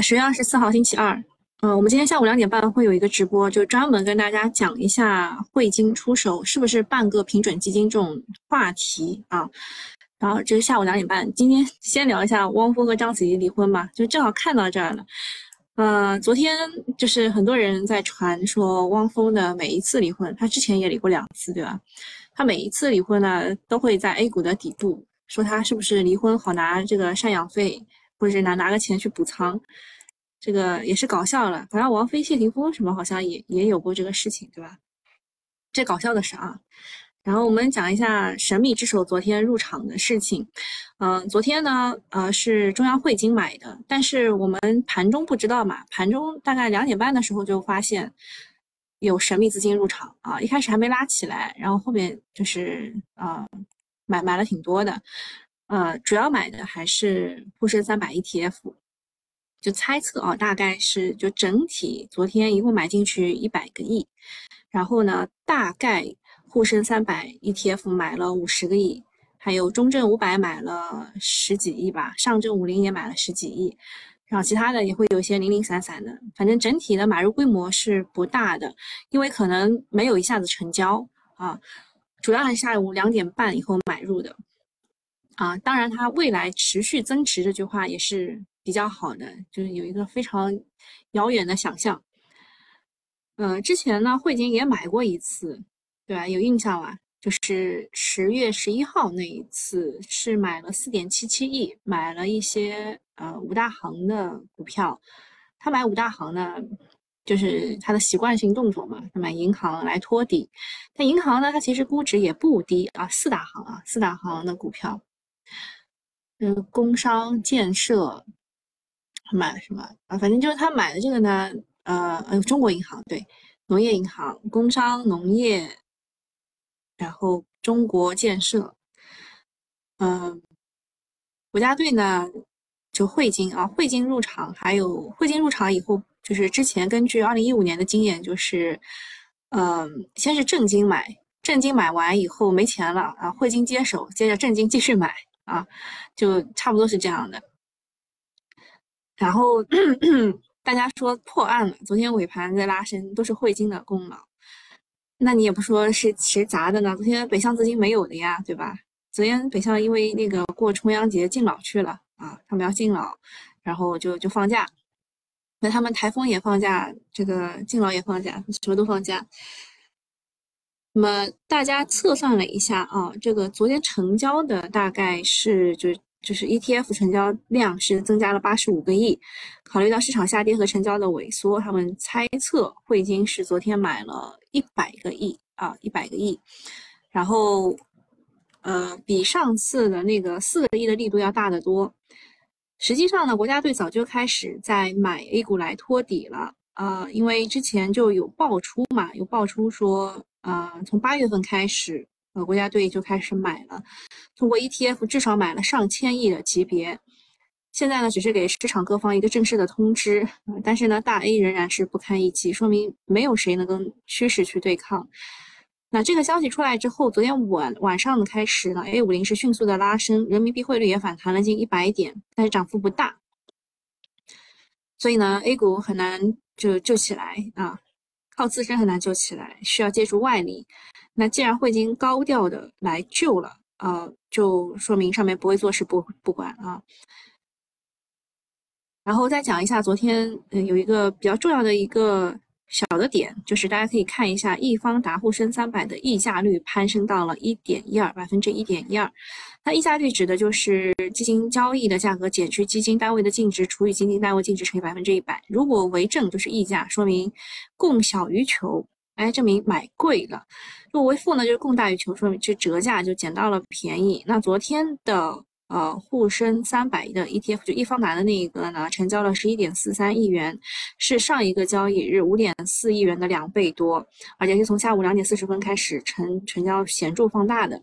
十月二十四号星期二，嗯，我们今天下午两点半会有一个直播，就专门跟大家讲一下汇金出手是不是半个平准基金这种话题啊。然后这是下午两点半，今天先聊一下汪峰和章子怡离婚吧，就正好看到这儿了。呃，昨天就是很多人在传说汪峰的每一次离婚，他之前也离过两次，对吧？他每一次离婚呢，都会在 A 股的底部说他是不是离婚好拿这个赡养费。或者是拿拿个钱去补仓，这个也是搞笑了。好像王菲、谢霆锋什么好像也也有过这个事情，对吧？这搞笑的事啊。然后我们讲一下神秘之手昨天入场的事情。嗯，昨天呢，呃，是中央汇金买的，但是我们盘中不知道嘛，盘中大概两点半的时候就发现有神秘资金入场啊，一开始还没拉起来，然后后面就是啊买买了挺多的。呃，主要买的还是沪深三百 ETF，就猜测啊，大概是就整体昨天一共买进去一百个亿，然后呢，大概沪深三百 ETF 买了五十个亿，还有中证五百买了十几亿吧，上证五零也买了十几亿，然后其他的也会有一些零零散散的，反正整体的买入规模是不大的，因为可能没有一下子成交啊，主要还是下午两点半以后买入的。啊，当然，它未来持续增值这句话也是比较好的，就是有一个非常遥远的想象。嗯，之前呢，汇金也买过一次，对吧？有印象吧？就是十月十一号那一次，是买了四点七七亿，买了一些呃五大行的股票。他买五大行呢，就是他的习惯性动作嘛，他买银行来托底。但银行呢，它其实估值也不低啊，四大行啊，四大行的股票。嗯，工商建设买了什么啊？反正就是他买的这个呢，呃呃，中国银行对，农业银行、工商农业，然后中国建设，嗯，国家队呢就汇金啊，汇金入场，还有汇金入场以后，就是之前根据二零一五年的经验，就是嗯，先是正金买，正金买完以后没钱了啊，汇金接手，接着正金继续买。啊，就差不多是这样的。然后 大家说破案了，昨天尾盘在拉升，都是汇金的功劳。那你也不说是谁砸的呢？昨天北向资金没有的呀，对吧？昨天北向因为那个过重阳节敬老去了啊，他们要敬老，然后就就放假。那他们台风也放假，这个敬老也放假，什么都放假。那么大家测算了一下啊，这个昨天成交的大概是就就是 ETF 成交量是增加了八十五个亿。考虑到市场下跌和成交的萎缩，他们猜测汇金是昨天买了一百个亿啊，一百个亿。然后呃，比上次的那个四个亿的力度要大得多。实际上呢，国家队早就开始在买 A 股来托底了啊，因为之前就有爆出嘛，有爆出说。啊，从八月份开始，呃，国家队就开始买了，通过 ETF 至少买了上千亿的级别。现在呢，只是给市场各方一个正式的通知，但是呢，大 A 仍然是不堪一击，说明没有谁能跟趋势去对抗。那这个消息出来之后，昨天晚晚上的开始呢，A 五零是迅速的拉升，人民币汇率也反弹了近一百点，但是涨幅不大，所以呢，A 股很难就救起来啊。靠自身很难救起来，需要借助外力。那既然汇金高调的来救了，啊，就说明上面不会坐视不不管啊。然后再讲一下昨天，嗯，有一个比较重要的一个。小的点就是大家可以看一下，易方达沪深三百的溢价率攀升到了一点一二百分之一点一二。那溢价率指的就是基金交易的价格减去基金单位的净值除以基金单位净值乘以百分之一百。如果为正就是溢价，说明供小于求，哎，证明买贵了；如果为负呢，就是供大于求，说明是折价就捡到了便宜。那昨天的。呃，沪深三百的 ETF 就易方达的那一个呢，成交了十一点四三亿元，是上一个交易日五点四亿元的两倍多，而且是从下午两点四十分开始成成交显著放大的。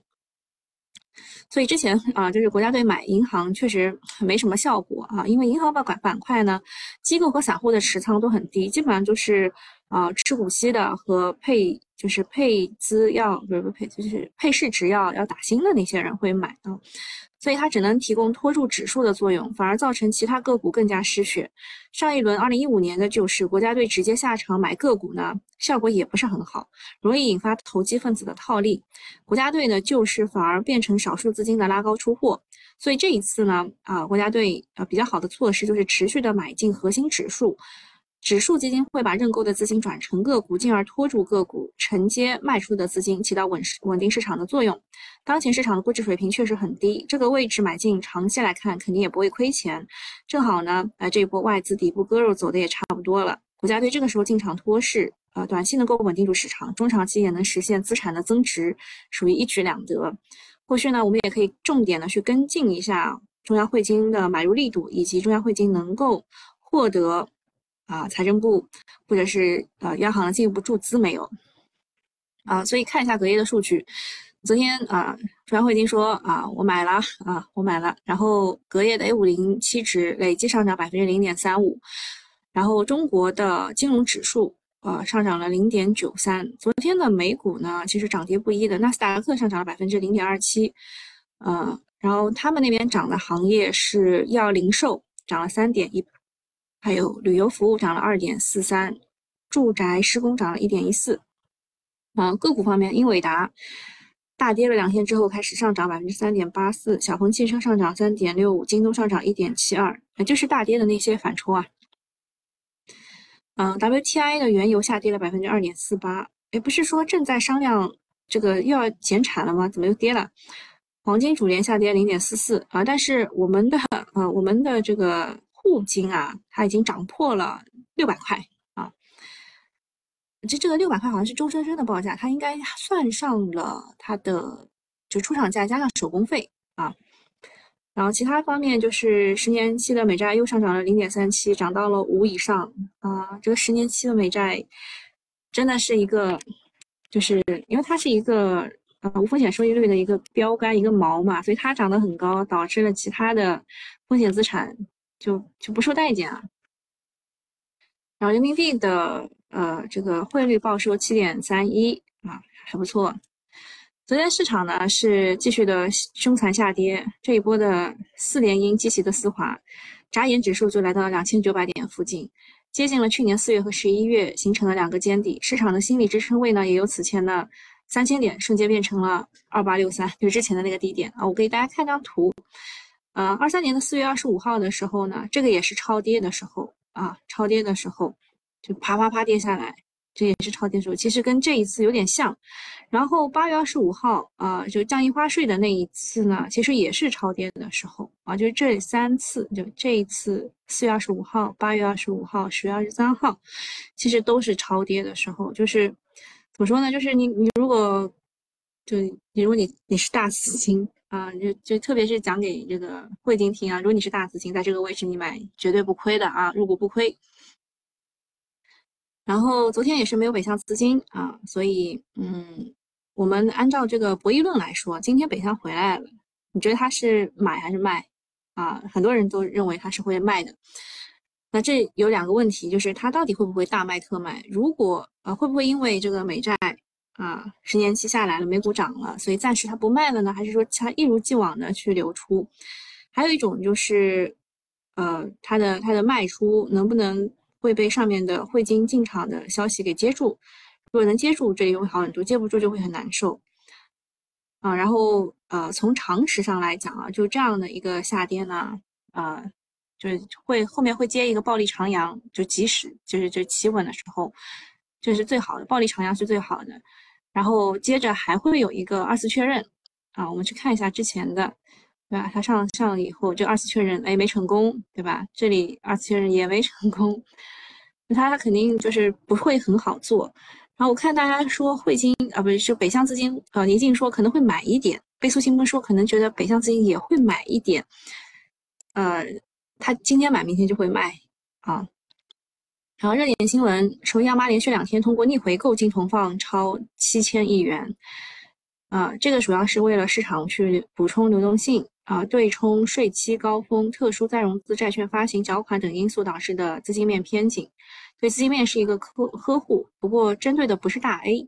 所以之前啊，就是国家队买银行确实没什么效果啊，因为银行板板板块呢，机构和散户的持仓都很低，基本上就是啊吃股息的和配就是配资要不是不配就是配市值要要打新的那些人会买啊。所以它只能提供拖住指数的作用，反而造成其他个股更加失血。上一轮二零一五年的救市，国家队直接下场买个股呢，效果也不是很好，容易引发投机分子的套利。国家队呢救市反而变成少数资金的拉高出货。所以这一次呢，啊，国家队呃比较好的措施就是持续的买进核心指数。指数基金会把认购的资金转成个股，进而拖住个股，承接卖出的资金，起到稳稳定市场的作用。当前市场的估值水平确实很低，这个位置买进，长期来看肯定也不会亏钱。正好呢，呃，这一波外资底部割肉走的也差不多了，国家队这个时候进场托市，呃，短期能够稳定住市场，中长期也能实现资产的增值，属于一举两得。后续呢，我们也可以重点的去跟进一下中央汇金的买入力度，以及中央汇金能够获得。啊，财政部或者是呃央行的进一步注资没有？啊，所以看一下隔夜的数据。昨天啊，中央汇金说啊，我买了啊，我买了。然后隔夜的 A 五零期指累计上涨百分之零点三五，然后中国的金融指数呃上涨了零点九三。昨天的美股呢，其实涨跌不一的，纳斯达克上涨了百分之零点二七，呃，然后他们那边涨的行业是医药零售涨了三点一。还有旅游服务涨了二点四三，住宅施工涨了一点一四。啊，个股方面，英伟达大跌了两天之后开始上涨百分之三点八四，小鹏汽车上涨三点六五，京东上涨一点七二，就是大跌的那些反抽啊。嗯，WTI 的原油下跌了百分之二点四八，哎，不是说正在商量这个又要减产了吗？怎么又跌了？黄金主连下跌零点四四啊，但是我们的呃，我们的这个。沪金啊，它已经涨破了六百块啊！这这个六百块好像是周生生的报价，它应该算上了它的就出厂价加上手工费啊。然后其他方面就是十年期的美债又上涨了零点三七，涨到了五以上啊。这个十年期的美债真的是一个，就是因为它是一个呃无风险收益率的一个标杆一个锚嘛，所以它涨得很高，导致了其他的风险资产。就就不受待见啊，然后人民币的呃这个汇率报收七点三一啊还不错。昨天市场呢是继续的凶残下跌，这一波的四连阴极其的丝滑，眨眼指数就来到了两千九百点附近，接近了去年四月和十一月形成了两个尖底，市场的心理支撑位呢也由此前的三千点瞬间变成了二八六三，就是之前的那个低点啊。我给大家看张图。呃，二三年的四月二十五号的时候呢，这个也是超跌的时候啊，超跌的时候就啪啪啪跌下来，这也是超跌时候，其实跟这一次有点像。然后八月二十五号啊，就降印花税的那一次呢，其实也是超跌的时候啊，就是这三次，就这一次四月二十五号、八月二十五号、十月二十三号，其实都是超跌的时候。就是怎么说呢？就是你你如果就你如果你你是大资金。啊，就就特别是讲给这个汇金听啊，如果你是大资金，在这个位置你买绝对不亏的啊，入股不亏。然后昨天也是没有北向资金啊，所以嗯，我们按照这个博弈论来说，今天北向回来了，你觉得它是买还是卖啊？很多人都认为它是会卖的。那这有两个问题，就是它到底会不会大卖特卖？如果呃，会不会因为这个美债？啊，十年期下来了，美股涨了，所以暂时它不卖了呢？还是说它一如既往的去流出？还有一种就是，呃，它的它的卖出能不能会被上面的汇金进场的消息给接住？如果能接住，这里会好很多；接不住就会很难受。啊，然后呃，从常识上来讲啊，就这样的一个下跌呢，啊，就是会后面会接一个暴力长阳，就即使就是就企稳的时候，这是最好的，暴力长阳是最好的。然后接着还会有一个二次确认啊，我们去看一下之前的，对吧？它上上了以后，这二次确认哎没成功，对吧？这里二次确认也没成功，它肯定就是不会很好做。然后我看大家说汇金啊，不是是北向资金，呃，宁静说可能会买一点，倍速新风说可能觉得北向资金也会买一点，呃，他今天买明天就会卖啊。然后热点新闻说，央妈连续两天通过逆回购净投放超七千亿元，啊，这个主要是为了市场去补充流动性啊，对冲税期高峰、特殊再融资债券发行缴款等因素导致的资金面偏紧，对资金面是一个呵呵护。不过针对的不是大 A，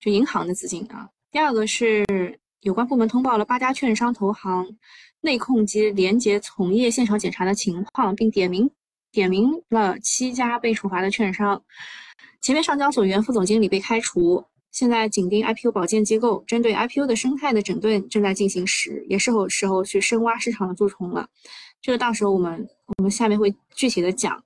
就银行的资金啊。第二个是有关部门通报了八家券商投行内控及廉洁从业现场检查的情况，并点名点名了七家被处罚的券商。前面上交所原副总经理被开除，现在紧盯 IPO 保荐机构，针对 IPO 的生态的整顿正在进行时，也是时时候去深挖市场的蛀虫了。这个到时候我们我们下面会具体的讲。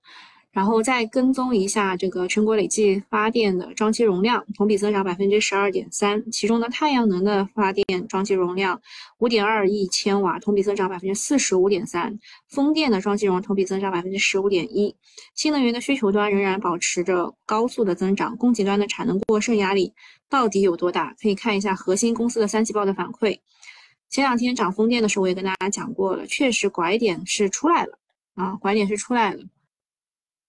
然后再跟踪一下这个全国累计发电的装机容量，同比增长百分之十二点三，其中呢，太阳能的发电装机容量五点二亿千瓦，同比增长百分之四十五点三，风电的装机容同比增长百分之十五点一，新能源的需求端仍然保持着高速的增长，供给端的产能过剩压力到底有多大？可以看一下核心公司的三季报的反馈。前两天涨风电的时候，我也跟大家讲过了，确实拐点是出来了啊，拐点是出来了。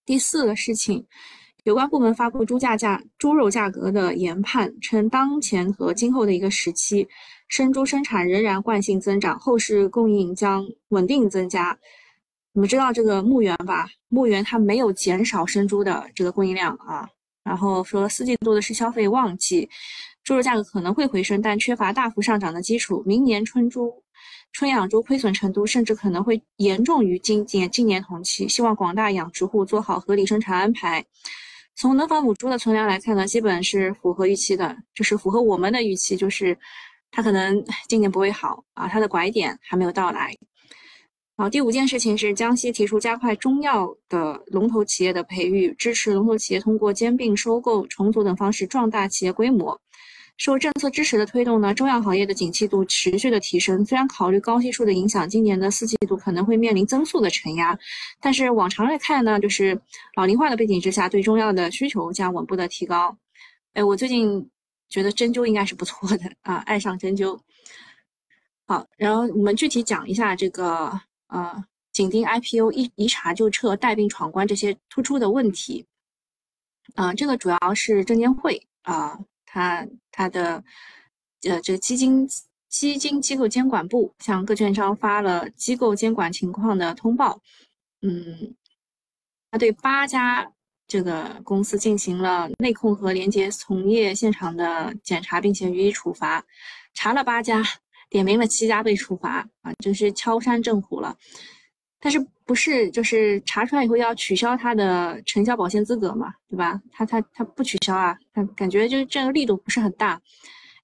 第四个事情，有关部门发布猪价价猪肉价格的研判，称当前和今后的一个时期，生猪生产仍然惯性增长，后市供应将稳定增加。你们知道这个牧原吧？牧原它没有减少生猪的这个供应量啊。然后说四季度的是消费旺季，猪肉价格可能会回升，但缺乏大幅上涨的基础。明年春猪。春养猪亏损程度甚至可能会严重于今年今年同期，希望广大养殖户做好合理生产安排。从能繁母猪的存量来看呢，基本是符合预期的，就是符合我们的预期，就是它可能今年不会好啊，它的拐点还没有到来。好，第五件事情是江西提出加快中药的龙头企业的培育，支持龙头企业通过兼并、收购、重组等方式壮大企业规模。受政策支持的推动呢，中药行业的景气度持续的提升。虽然考虑高基数的影响，今年的四季度可能会面临增速的承压，但是往常来看呢，就是老龄化的背景之下，对中药的需求将稳步的提高。哎，我最近觉得针灸应该是不错的啊，爱上针灸。好，然后我们具体讲一下这个呃，紧盯 IPO 一一查就撤、带病闯关这些突出的问题。啊，这个主要是证监会啊。它它的呃，这个基金基金机构监管部向各券商发了机构监管情况的通报，嗯，他对八家这个公司进行了内控和廉洁从业现场的检查，并且予以处罚，查了八家，点名了七家被处罚啊，真是敲山震虎了。但是不是就是查出来以后要取消他的承销保荐资格嘛，对吧？他他他不取消啊，他感觉就是这个力度不是很大。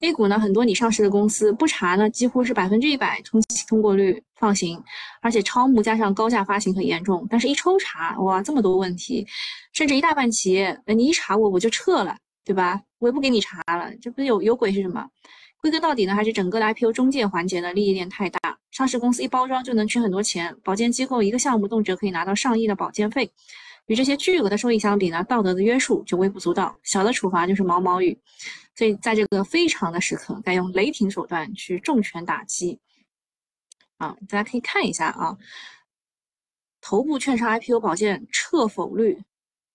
A 股呢，很多你上市的公司不查呢，几乎是百分之一百通通过率放行，而且超募加上高价发行很严重。但是一抽查，哇，这么多问题，甚至一大半企业，你一查我我就撤了，对吧？我也不给你查了，这不是有有鬼是什么？归根到底呢，还是整个的 IPO 中介环节的利益链太大。上市公司一包装就能取很多钱，保荐机构一个项目动辄可以拿到上亿的保荐费，与这些巨额的收益相比呢，道德的约束就微不足道，小的处罚就是毛毛雨。所以在这个非常的时刻，该用雷霆手段去重拳打击。啊，大家可以看一下啊，头部券商 IPO 保荐撤否率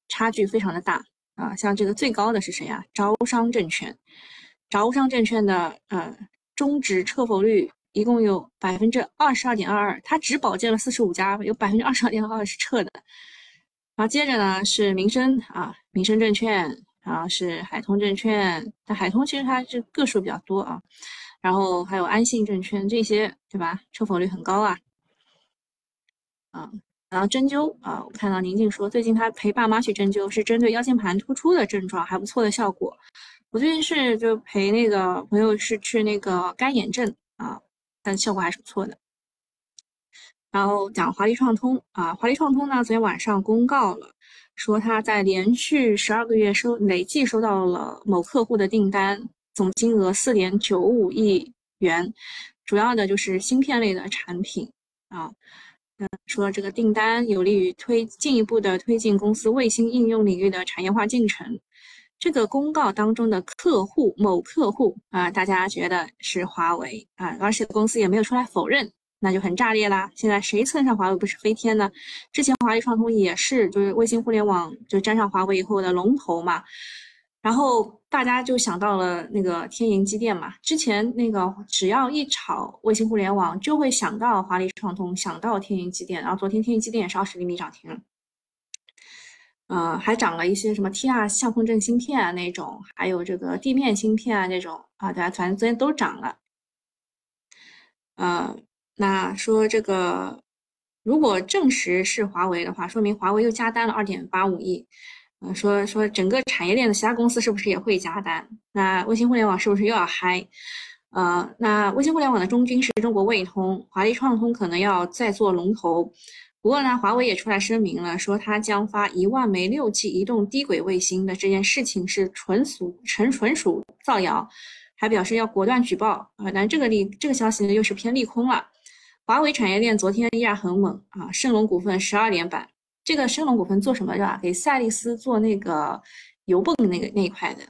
差距非常的大啊，像这个最高的是谁啊？招商证券。招商证券的呃终止撤否率一共有百分之二十二点二二，它只保荐了四十五家，有百分之二十二点二二是撤的。然后接着呢是民生啊，民生证券，然后是海通证券，但海通其实它是个数比较多啊。然后还有安信证券这些，对吧？撤否率很高啊。啊，然后针灸啊，我看到宁静说最近他陪爸妈去针灸，是针对腰间盘突出的症状，还不错的效果。我最近是就陪那个朋友是去那个干眼症啊，但效果还是不错的。然后讲华丽创通啊，华丽创通呢昨天晚上公告了，说他在连续十二个月收累计收到了某客户的订单，总金额四点九五亿元，主要的就是芯片类的产品啊。嗯，说这个订单有利于推进一步的推进公司卫星应用领域的产业化进程。这个公告当中的客户某客户啊，大家觉得是华为啊，而且公司也没有出来否认，那就很炸裂啦。现在谁蹭上华为不是飞天呢？之前华为创通也是，就是卫星互联网就沾上华为以后的龙头嘛。然后大家就想到了那个天银机电嘛。之前那个只要一炒卫星互联网，就会想到华丽创通，想到天银机电。然后昨天天银机电也是二十厘米涨停。还涨了一些什么 TR 相控阵芯片啊那种，还有这个地面芯片啊那种啊，对吧？反正昨天都涨了。呃，那说这个如果证实是华为的话，说明华为又加单了二点八五亿。呃，说说整个产业链的其他公司是不是也会加单？那卫星互联网是不是又要嗨？呃，那卫星互联网的中军是中国卫通，华丽创通可能要再做龙头。不过呢，华为也出来声明了，说它将发一万枚六 G 移动低轨卫星的这件事情是纯属纯纯属造谣，还表示要果断举报啊。但这个利这个消息呢又是偏利空了。华为产业链昨天依然很猛啊，盛龙股份十二连板。这个升龙股份做什么的吧？给赛力斯做那个油泵那个那一块的。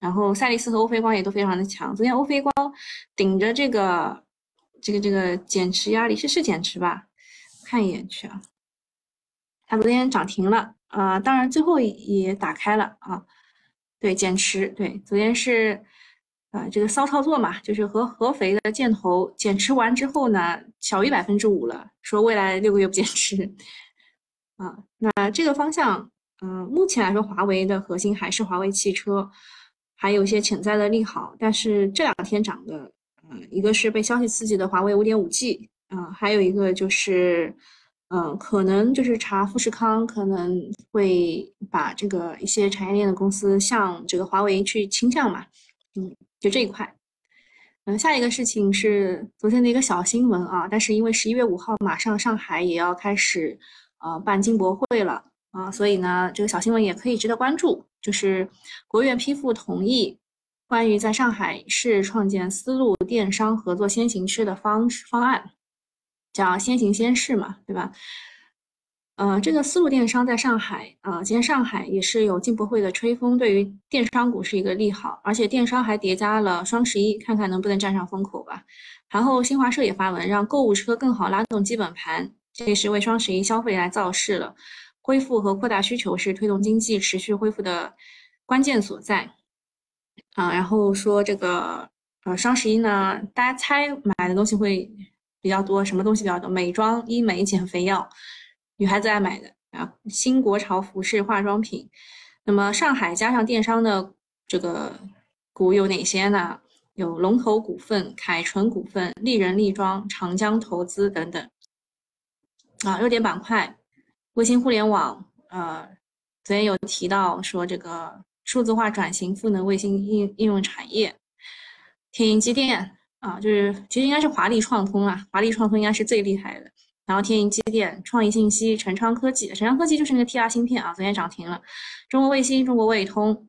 然后赛力斯和欧菲光也都非常的强。昨天欧菲光顶着这个这个这个减持压力，是是减持吧？看一眼去啊。它昨天涨停了啊，当然最后也打开了啊。对，减持。对，昨天是啊这个骚操作嘛，就是和合肥的箭头减持完之后呢，小于百分之五了，说未来六个月不减持。啊，那这个方向，嗯，目前来说，华为的核心还是华为汽车，还有一些潜在的利好。但是这两天涨的，呃，一个是被消息刺激的华为五点五 G，啊，还有一个就是，嗯，可能就是查富士康可能会把这个一些产业链的公司向这个华为去倾向嘛，嗯，就这一块。嗯，下一个事情是昨天的一个小新闻啊，但是因为十一月五号马上上海也要开始。呃，办金博会了啊，所以呢，这个小新闻也可以值得关注。就是国务院批复同意关于在上海市创建丝路电商合作先行区的方方案，叫先行先试嘛，对吧？呃，这个丝路电商在上海啊，今天上海也是有进博会的吹风，对于电商股是一个利好，而且电商还叠加了双十一，看看能不能占上风口吧。然后新华社也发文，让购物车更好拉动基本盘。这也是为双十一消费来造势了，恢复和扩大需求是推动经济持续恢复的关键所在啊。然后说这个呃双十一呢，大家猜买的东西会比较多，什么东西比较多？美妆、医美、减肥药，女孩子爱买的啊。新国潮服饰、化妆品。那么上海加上电商的这个股有哪些呢？有龙头股份、凯纯股份、丽人丽妆、长江投资等等。啊，热点板块，卫星互联网，呃，昨天有提到说这个数字化转型赋能卫星应应用产业，天银机电啊，就是其实应该是华丽创通啊，华丽创通应该是最厉害的，然后天银机电、创意信息、陈昌科技，陈昌科技就是那个 TR 芯片啊，昨天涨停了，中国卫星、中国卫通，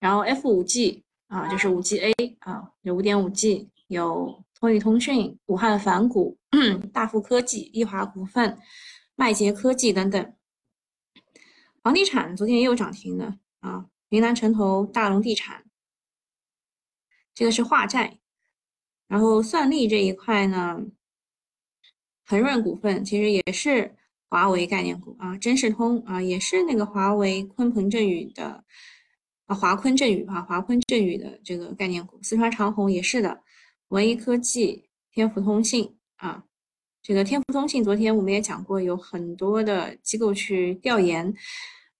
然后 F 五 G 啊，就是五 G A 啊，有五点五 G，有通宇通讯、武汉凡谷。大富科技、易华股份、麦捷科技等等，房地产昨天也有涨停的啊，云南城投、大龙地产，这个是化债，然后算力这一块呢，恒润股份其实也是华为概念股啊，真视通啊也是那个华为鲲鹏振宇的啊，华鲲振宇啊，华鲲振宇的这个概念股，四川长虹也是的，文一科技、天府通信。啊，这个天福通信昨天我们也讲过，有很多的机构去调研，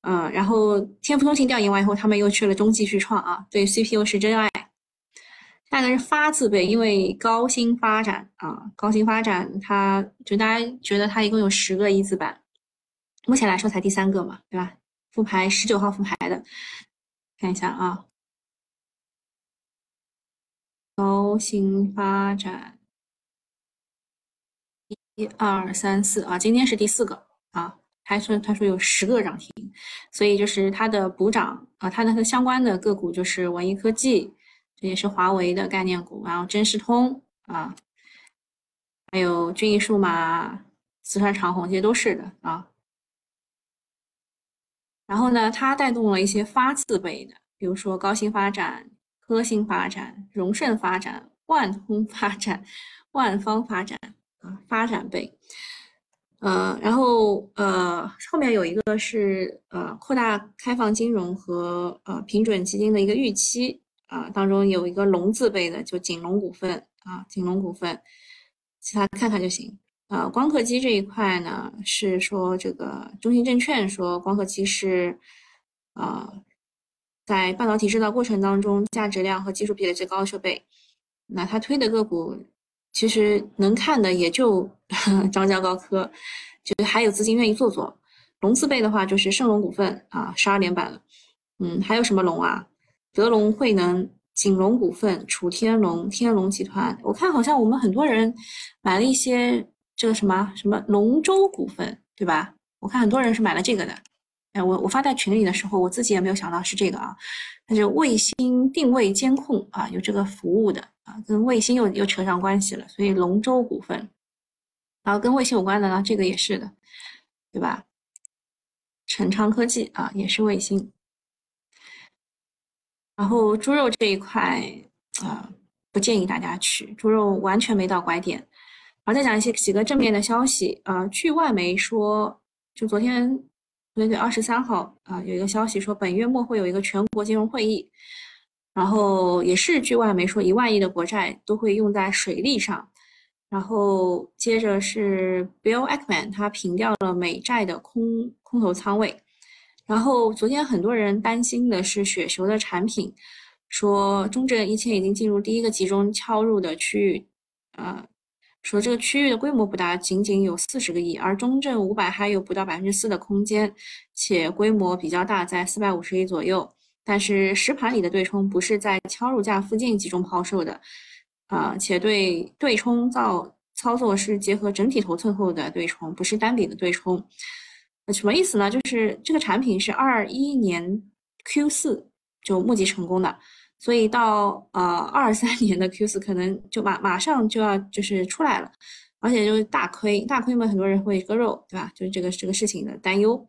嗯，然后天福通信调研完以后，他们又去了中继续创啊，对 CPU 是真爱。下一个是发字辈，因为高新发展啊，高新发展，它就大家觉得它一共有十个一字板，目前来说才第三个嘛，对吧？复牌十九号复牌的，看一下啊，高新发展。一二三四啊，今天是第四个啊，他说他说有十个涨停，所以就是它的补涨啊，它的相关的个股就是文艺科技，这也是华为的概念股，然后真视通啊，还有君毅数码、四川长虹这些都是的啊。然后呢，它带动了一些发字辈的，比如说高新发展、科新发展、荣盛发展、万通发展、万方发展。啊，发展倍，呃，然后呃，后面有一个是呃，扩大开放金融和呃平准基金的一个预期啊，当中有一个龙字辈的，就锦龙股份啊，锦龙股份，其他看看就行。啊，光刻机这一块呢，是说这个中信证券说光刻机是啊，在半导体制造过程当中，价值量和技术壁垒最高的设备，那它推的个股。其实能看的也就 张江高科，就还有资金愿意做做。龙字辈的话就是盛龙股份啊，十二连板了。嗯，还有什么龙啊？德龙汇能、锦龙股份、楚天龙、天龙集团。我看好像我们很多人买了一些这个什么什么龙舟股份，对吧？我看很多人是买了这个的。哎，我我发在群里的时候，我自己也没有想到是这个啊。它是卫星定位监控啊，有这个服务的啊，跟卫星又又扯上关系了。所以龙舟股份，然后跟卫星有关的呢，这个也是的，对吧？成昌科技啊，也是卫星。然后猪肉这一块啊，不建议大家去，猪肉完全没到拐点。然后再讲一些几个正面的消息啊，据外媒说，就昨天，对对，二十三号啊，有一个消息说本月末会有一个全国金融会议，然后也是据外媒说一万亿的国债都会用在水利上。然后接着是 Bill Ackman，他平掉了美债的空空头仓位。然后昨天很多人担心的是雪球的产品，说中证一千已经进入第一个集中敲入的区域，呃，说这个区域的规模不大，仅仅有四十个亿，而中证五百还有不到百分之四的空间，且规模比较大，在四百五十亿左右。但是实盘里的对冲不是在敲入价附近集中抛售的。啊，且对对冲造操作是结合整体头寸后的对冲，不是单笔的对冲。什么意思呢？就是这个产品是二一年 Q 四就募集成功的，所以到呃二三年的 Q 四可能就马马上就要就是出来了，而且就是大亏，大亏嘛，很多人会割肉，对吧？就是这个这个事情的担忧。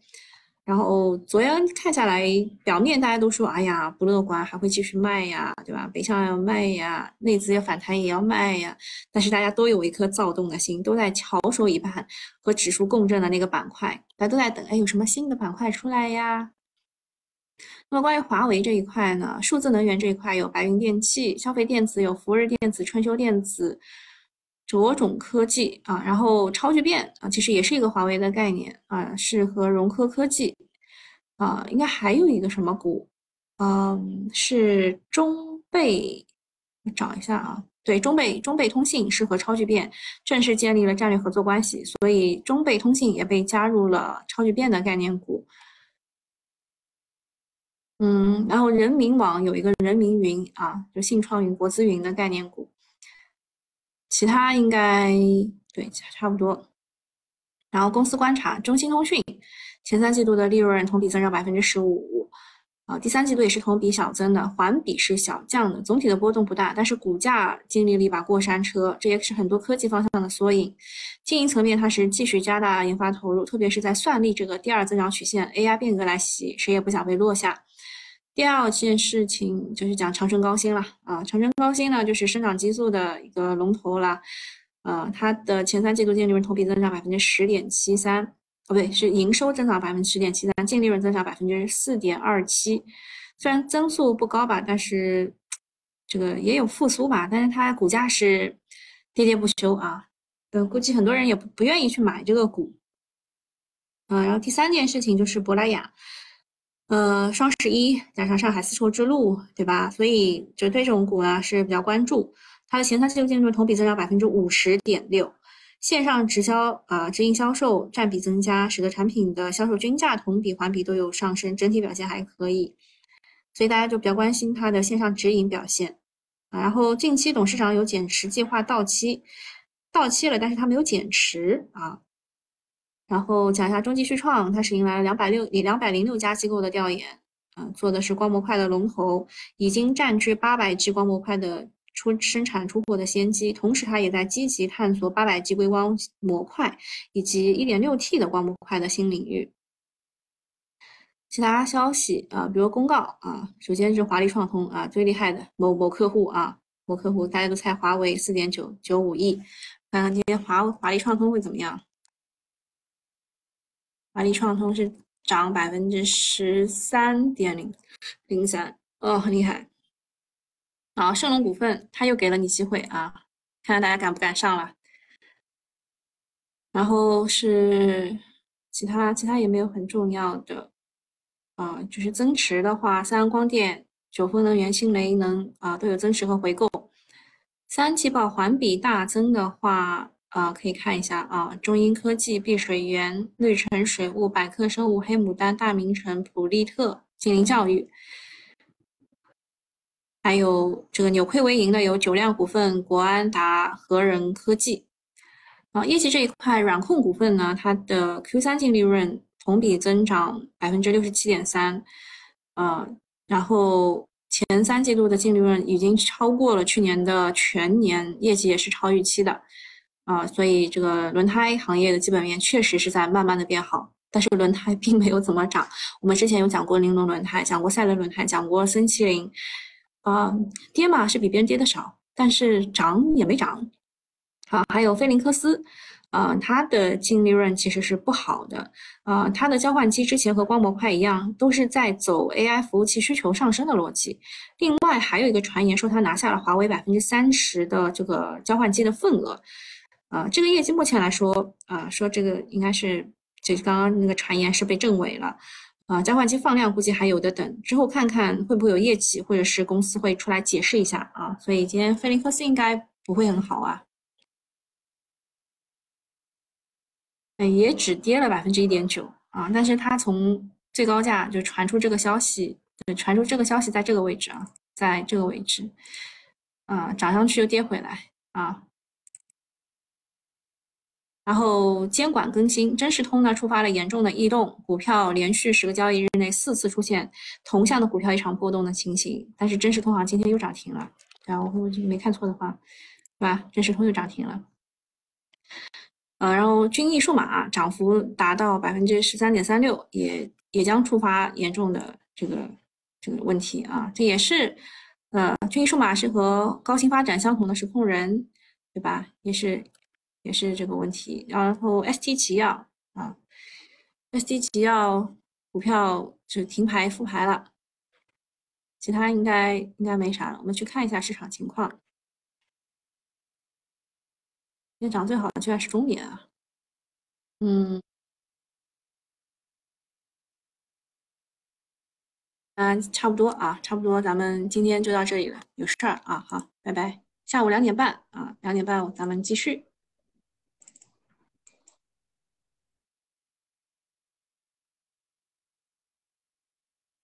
然后昨天看下来，表面大家都说，哎呀，不乐观，还会继续卖呀，对吧？北向要卖呀，内资要反弹也要卖呀。但是大家都有一颗躁动的心，都在翘首以盼和指数共振的那个板块，大家都在等，哎，有什么新的板块出来呀？那么关于华为这一块呢？数字能源这一块有白云电器、消费电子有福日电子、春秋电子。卓种科技啊，然后超聚变啊，其实也是一个华为的概念啊，是和融科科技啊，应该还有一个什么股，嗯，是中贝，我找一下啊，对，中贝中贝通信是和超聚变正式建立了战略合作关系，所以中贝通信也被加入了超聚变的概念股。嗯，然后人民网有一个人民云啊，就信创云、国资云的概念股。其他应该对差不多，然后公司观察，中兴通讯前三季度的利润同比增长百分之十五，啊，第三季度也是同比小增的，环比是小降的，总体的波动不大，但是股价经历了一把过山车，这也是很多科技方向的缩影。经营层面，它是继续加大研发投入，特别是在算力这个第二增长曲线，AI 变革来袭，谁也不想被落下。第二件事情就是讲长城高新了。啊，长城高新呢就是生长激素的一个龙头了，呃，它的前三季度净利润同比增长百分之十点七三，哦不对，是营收增长百分之十点七三，净利润增长百分之四点二七，虽然增速不高吧，但是这个也有复苏吧，但是它股价是跌跌不休啊，呃，估计很多人也不不愿意去买这个股，啊，然后第三件事情就是珀莱雅。呃，双十一加上上海丝绸之路，对吧？所以就对这种股呢是比较关注。它的前三季度净利润同比增长百分之五十点六，线上直销啊直营销售占比增加，使得产品的销售均价同比环比都有上升，整体表现还可以。所以大家就比较关心它的线上直营表现啊。然后近期董事长有减持计划到期，到期了，但是他没有减持啊。然后讲一下中继旭创，它是迎来了两百六两百零六家机构的调研，啊，做的是光模块的龙头，已经占据八百 G 光模块的出生产出货的先机，同时它也在积极探索八百 G 硅光模块以及一点六 T 的光模块的新领域。其他消息啊，比如公告啊，首先是华丽创通啊，最厉害的某某客户啊，某客户大家都猜华为四点九九五亿，看看今天华华丽创通会怎么样。华丽创通是涨百分之十三点零零三，哦，很厉害。好，盛龙股份他又给了你机会啊，看看大家敢不敢上了。然后是其他其他也没有很重要的啊，就是增持的话，三安光电、九峰能源、新雷能啊都有增持和回购。三季报环比大增的话，啊，可以看一下啊，中英科技、碧水源、绿城水务、百科生物、黑牡丹、大明城、普利特、金陵教育，还有这个扭亏为盈的有九量股份、国安达、和仁科技。啊，业绩这一块，软控股份呢，它的 Q 三净利润同比增长百分之六十七点三，呃，然后前三季度的净利润已经超过了去年的全年业绩，也是超预期的，啊，所以这个轮胎行业的基本面确实是在慢慢的变好，但是轮胎 并没有怎么涨。我们之前有讲过玲珑轮胎，讲过赛伦轮胎，讲过森麒麟，啊，跌嘛是比别人跌的少，但是涨也没涨。啊，还有菲林克斯，啊，它的净利润其实是不好的，啊，它的交换机之前和光模块一样，都是在走 AI 服务器需求上升的逻辑。另外还有一个传言说，他拿下了华为百分之三十的这个交换机的份额，啊，这个业绩目前来说，啊，说这个应该是，就是刚刚那个传言是被证伪了，啊，交换机放量估计还有的等，之后看看会不会有业绩，或者是公司会出来解释一下啊，所以今天菲林克斯应该不会很好啊。也只跌了百分之一点九啊，但是它从最高价就传出这个消息，传出这个消息在这个位置啊，在这个位置，啊，涨上去又跌回来啊，然后监管更新，真实通呢触发了严重的异动，股票连续十个交易日内四次出现同向的股票异常波动的情形，但是真实通好像今天又涨停了，对啊，我我没看错的话，对吧？真实通又涨停了。呃，然后君毅数码涨幅达到百分之十三点三六，也也将触发严重的这个这个问题啊。这也是，呃，君毅数码是和高新发展相同的实控人，对吧？也是也是这个问题。然后 ST 奇药啊，ST 奇药股票就停牌复牌了，其他应该应该没啥了。我们去看一下市场情况。今天涨最好的居然是中年啊，嗯，嗯，差不多啊，差不多，咱们今天就到这里了，有事儿啊，好，拜拜，下午两点半啊，两点半咱们继续。